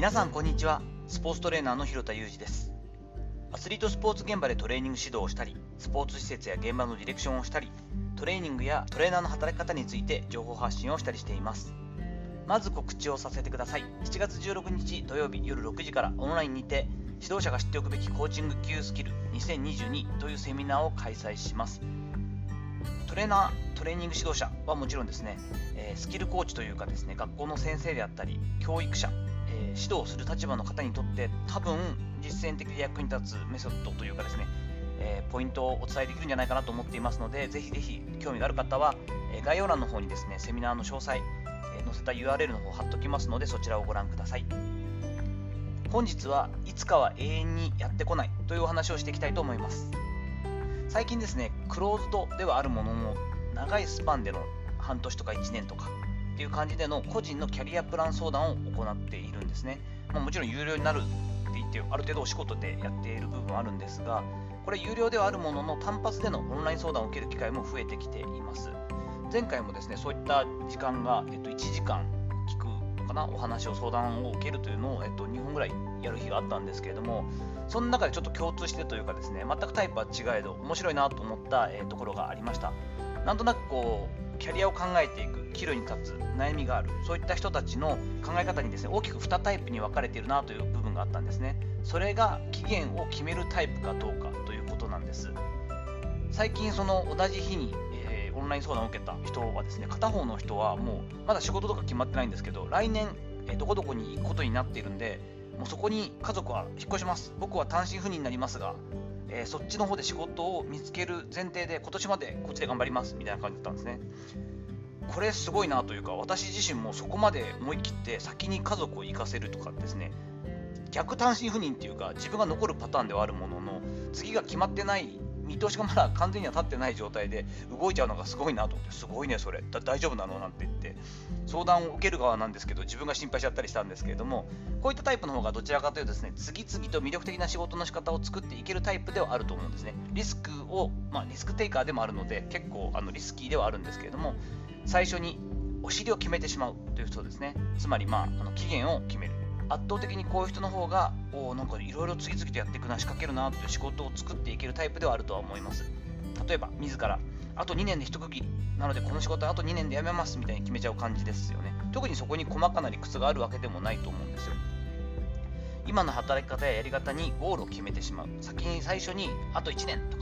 皆さんこんにちは。スポーツトレーナーの広田裕二です。アスリートスポーツ現場でトレーニング指導をしたりスポーツ施設や現場のディレクションをしたりトレーニングやトレーナーの働き方について情報発信をしたりしています。まず告知をさせてください。7月16日土曜日夜6時からオンラインにて指導者が知っておくべきコーチング級スキル2022というセミナーを開催します。トレーナー、トレーニング指導者はもちろんですね、えスキルコーチというかですね、学校の先生であったり、教育者、え指導する立場の方にとって多分実践的で役に立つメソッドというかですね、えポイントをお伝えできるんじゃないかなと思っていますので、ぜひぜひ興味がある方は、え概要欄の方にですね、セミナーの詳細、え載せた URL の方を貼っておきますので、そちらをご覧ください。本日はいつかは永遠にやってこないというお話をしていきたいと思います。最近ですね、クローズドではあるものの、長いスパンでの半年とか1年とかっていう感じでの個人のキャリアプラン相談を行っているんですね。まあ、もちろん有料になるって言って、ある程度お仕事でやっている部分はあるんですが、これ有料ではあるものの単発でのオンライン相談を受ける機会も増えてきています。前回もですね、そういった時間が、えっと、1時間かな、お話を相談を受けるというのを、えっと、2本ぐらいやる日があったんですけれども、その中でちょっと共通してというかですね、全くタイプは違えど、面白いなと思った、えー、ところがありました。なんとなくこう、キャリアを考えていく、岐路に立つ、悩みがある、そういった人たちの考え方にですね、大きく2タイプに分かれているなという部分があったんですね。それが期限を決めるタイプかどうかということなんです。最近、その同じ日に、オンライン相談を受けた人はですね、片方の人はもう、まだ仕事とか決まってないんですけど、来年、どこどこに行くことになっているんで、もうそこに家族は引っ越します。僕は単身赴任になりますが、えー、そっちの方で仕事を見つける前提で今年までこっちで頑張りますみたいな感じだったんですね。これすごいなというか私自身もそこまで思い切って先に家族を行かせるとかですね逆単身赴任っていうか自分が残るパターンではあるものの次が決まってない見通しがまだ完全には立ってない状態で動いちゃうのがすごいなと思って、すごいね、それ、大丈夫なの？なんて言って、相談を受ける側なんですけど、自分が心配しちゃったりしたんですけれども、こういったタイプの方がどちらかというとですね、次々と魅力的な仕事の仕方を作っていけるタイプではあると思うんですね。リスクを、まあ、リスクテイカーでもあるので、結構あのリスキーではあるんですけれども、最初にお尻を決めてしまうという人ですね。つまり、まあ、あの期限を決める。圧倒的にこういう人の方が、おなんかいろいろ次々とやっていくな、仕掛けるなという仕事を作っていけるタイプではあるとは思います。例えば自ら。あと2年で一区切り。なのでこの仕事はあと2年で辞めますみたいに決めちゃう感じですよね。特にそこに細かな理屈があるわけでもないと思うんですよ。今の働き方ややり方にゴールを決めてしまう。先に最初にあと1年と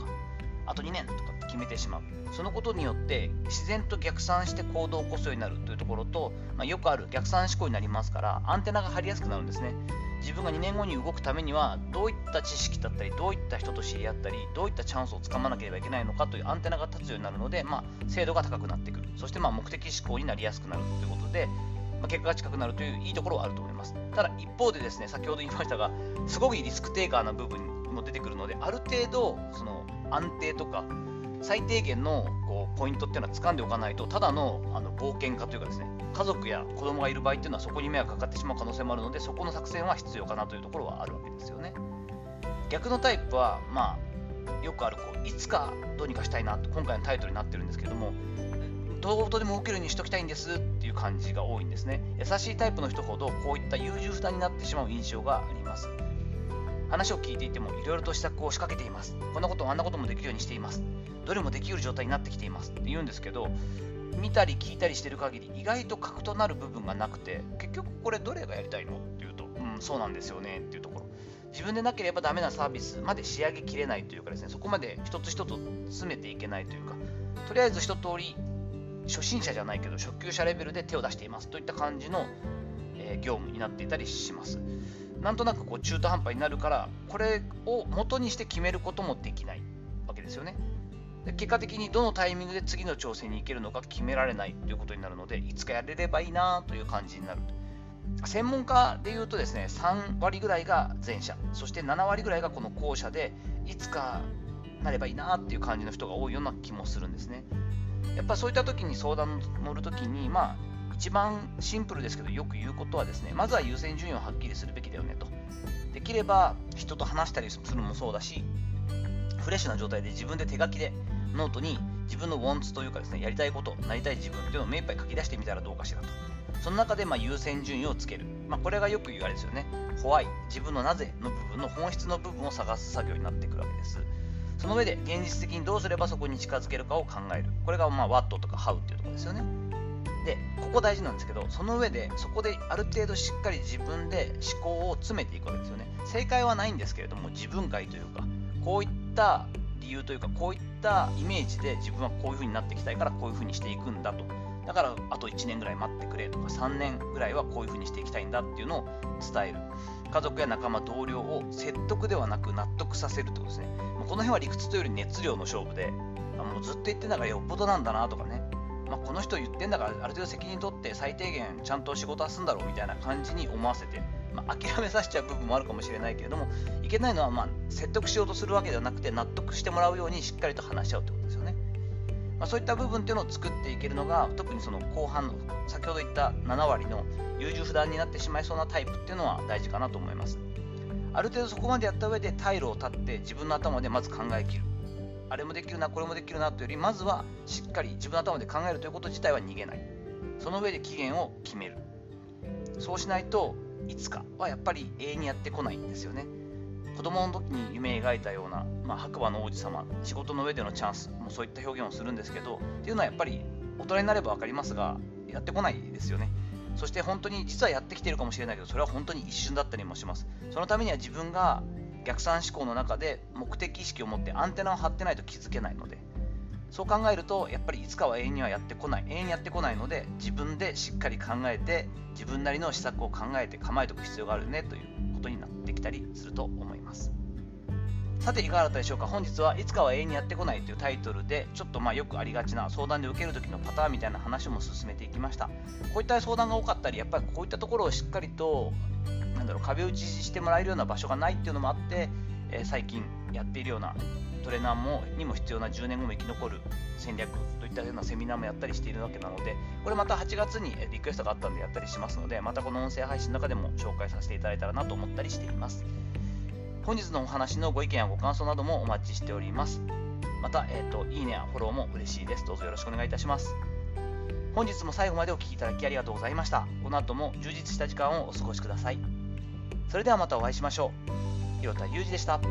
あと2年とか決めてしまう。そのことによって自然と逆算して行動を起こすようになるというところと、まあ、よくある逆算思考になりますからアンテナが張りやすくなるんですね。自分が2年後に動くためにはどういった知識だったりどういった人と知り合ったりどういったチャンスをつかまなければいけないのかというアンテナが立つようになるので、まあ、精度が高くなってくる。そしてまあ目的思考になりやすくなるということで、まあ、結果が近くなるといういいところはあると思います。ただ一方でですね先ほど言いましたがすごくリスクテイカーな部分も出てくるのである程度その安定とか最低限のこうポイントっていうのは掴んでおかないとただのあの冒険家というかですね家族や子供がいる場合っていうのはそこに迷惑かかってしまう可能性もあるのでそこの作戦は必要かなというところはあるわけですよね。逆のタイプはまあよくあるこういつかどうにかしたいなと今回のタイトルになってるんですけどもどうとでも受けるようにしときたいんですっていう感じが多いんですね。優しいタイプの人ほどこういった優柔不断になってしまう印象があります。話を聞いていてもいろいろと施策を仕掛けています。こんなこともあんなこともできるようにしています。どれもできる状態になってきています。って言うんですけど見たり聞いたりしてる限り意外と核となる部分がなくて結局これどれがやりたいの？っていうとうんそうなんですよね。っていうところ。自分でなければダメなサービスまで仕上げきれないというかですねそこまで一つ一つ詰めていけないというかとりあえず一通り初心者じゃないけど初級者レベルで手を出しています。といった感じの、え、業務になっていたりします。なんとなくこう中途半端になるからこれを元にして決めることもできないわけですよね。で結果的にどのタイミングで次の挑戦に行けるのか決められないということになるのでいつかやれればいいなという感じになる。専門家でいうとですね3割ぐらいが前者そして7割ぐらいがこの後者でいつかなればいいなっていう感じの人が多いような気もするんですね。やっぱそういった時に相談乗る時にまあ一番シンプルですけどよく言うことはですねまずは優先順位をはっきりするべきだよねと。できれば人と話したりするのもそうだしフレッシュな状態で自分で手書きでノートに自分のウォンツというかですね、やりたいこと、なりたい自分っていうのを目いっぱい書き出してみたらどうかしらと。その中でま優先順位をつける、まあ、これがよく言われですよね。ホワイ自分のなぜの部分の本質の部分を探す作業になってくるわけです。その上で現実的にどうすればそこに近づけるかを考える。これがまあ What とか How っていうところですよね。でここ大事なんですけどその上でそこである程度しっかり自分で思考を詰めていくわけですよね。正解はないんですけれども自分解というかこういった理由というかこういったイメージで自分はこういう風になっていきたいからこういう風にしていくんだと。だからあと1年ぐらい待ってくれとか3年ぐらいはこういう風にしていきたいんだっていうのを伝える。家族や仲間同僚を説得ではなく納得させるってことですね。この辺は理屈というより熱量の勝負であもうずっと言ってんだからよっぽどなんだなとかね。まあ、この人言ってんだからある程度責任取って最低限ちゃんと仕事はすんだろうみたいな感じに思わせてまあ、諦めさせちゃう部分もあるかもしれないけれどもいけないのはま説得しようとするわけではなくて納得してもらうようにしっかりと話し合うってことですよね、まあ、そういった部分っていうのを作っていけるのが特にその後半の先ほど言った7割の優柔不断になってしまいそうなタイプっていうのは大事かなと思います。ある程度そこまでやった上で退路を立って自分の頭でまず考えきる。あれもできるなこれもできるなというよりまずはしっかり自分の頭で考えるということ自体は逃げない。その上で期限を決める。そうしないといつかはやっぱり永遠にやってこないんですよね。子供の時に夢描いたような、まあ、白馬の王子様仕事の上でのチャンスもそういった表現をするんですけどっていうのはやっぱり大人になれば分かりますがやってこないですよね。そして本当に実はやってきてるかもしれないけどそれは本当に一瞬だったりもします。そのためには自分が逆算思考の中で目的意識を持ってアンテナを張ってないと気づけないのでそう考えるとやっぱりいつかは永遠にはやってこない。永遠にやってこないので自分でしっかり考えて自分なりの施策を考えて構えておく必要があるねということになってきたりすると思います。さていかがだったでしょうか？本日はいつかは永遠にやってこないというタイトルでちょっとまあよくありがちな相談で受ける時のパターンみたいな話も進めていきました。こういった相談が多かったりやっぱりこういったところをしっかりとなんだろう壁打ちしてもらえるような場所がないっていうのもあって、えー、最近やっているようなトレーナーもにも必要な10年後も生き残る戦略といったようなセミナーもやったりしているわけなのでこれまた8月にリクエストがあったんでやったりしますのでまたこの音声配信の中でも紹介させていただいたらなと思ったりしています。本日のお話のご意見やご感想などもお待ちしております。また、えーと、いいねやフォローも嬉しいです。どうぞよろしくお願いいたします。本日も最後までお聴きいただきありがとうございました。この後も充実した時間をお過ごしください。それではまたお会いしましょう。広田裕二でした。